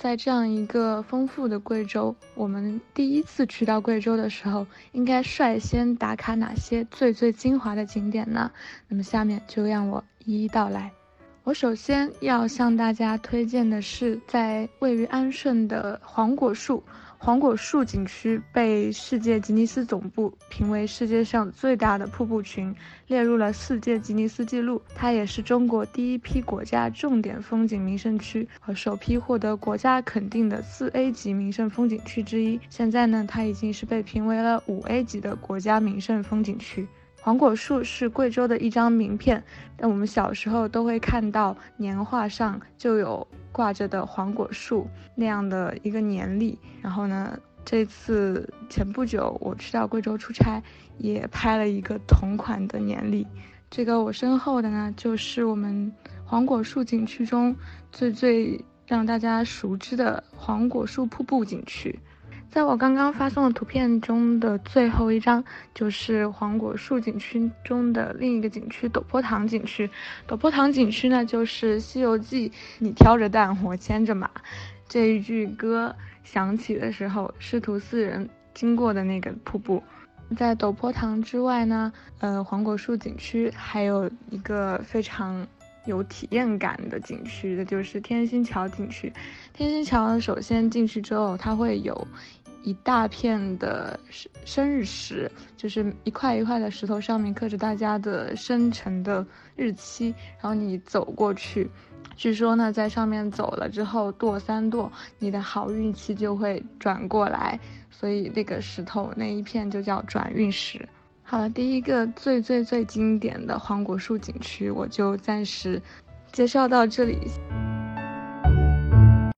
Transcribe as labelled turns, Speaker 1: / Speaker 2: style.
Speaker 1: 在这样一个丰富的贵州，我们第一次去到贵州的时候，应该率先打卡哪些最最精华的景点呢？那么下面就让我一一道来。我首先要向大家推荐的是，在位于安顺的黄果树。黄果树景区被世界吉尼斯总部评为世界上最大的瀑布群，列入了世界吉尼斯纪录。它也是中国第一批国家重点风景名胜区和首批获得国家肯定的四 A 级名胜风景区之一。现在呢，它已经是被评为了五 A 级的国家名胜风景区。黄果树是贵州的一张名片，但我们小时候都会看到年画上就有。挂着的黄果树那样的一个年历，然后呢，这次前不久我去到贵州出差，也拍了一个同款的年历。这个我身后的呢，就是我们黄果树景区中最最让大家熟知的黄果树瀑布景区。在我刚刚发送的图片中的最后一张，就是黄果树景区中的另一个景区——陡坡塘景区。陡坡塘景区呢，就是《西游记》“你挑着担，我牵着马”这一句歌响起的时候，师徒四人经过的那个瀑布。在陡坡塘之外呢，呃，黄果树景区还有一个非常有体验感的景区，那就是天心桥景区。天心桥，首先进去之后，它会有。一大片的生生日石，就是一块一块的石头，上面刻着大家的生辰的日期。然后你走过去，据说呢，在上面走了之后跺三跺，你的好运气就会转过来。所以那个石头那一片就叫转运石。好了，第一个最最最经典的黄果树景区，我就暂时介绍到这里。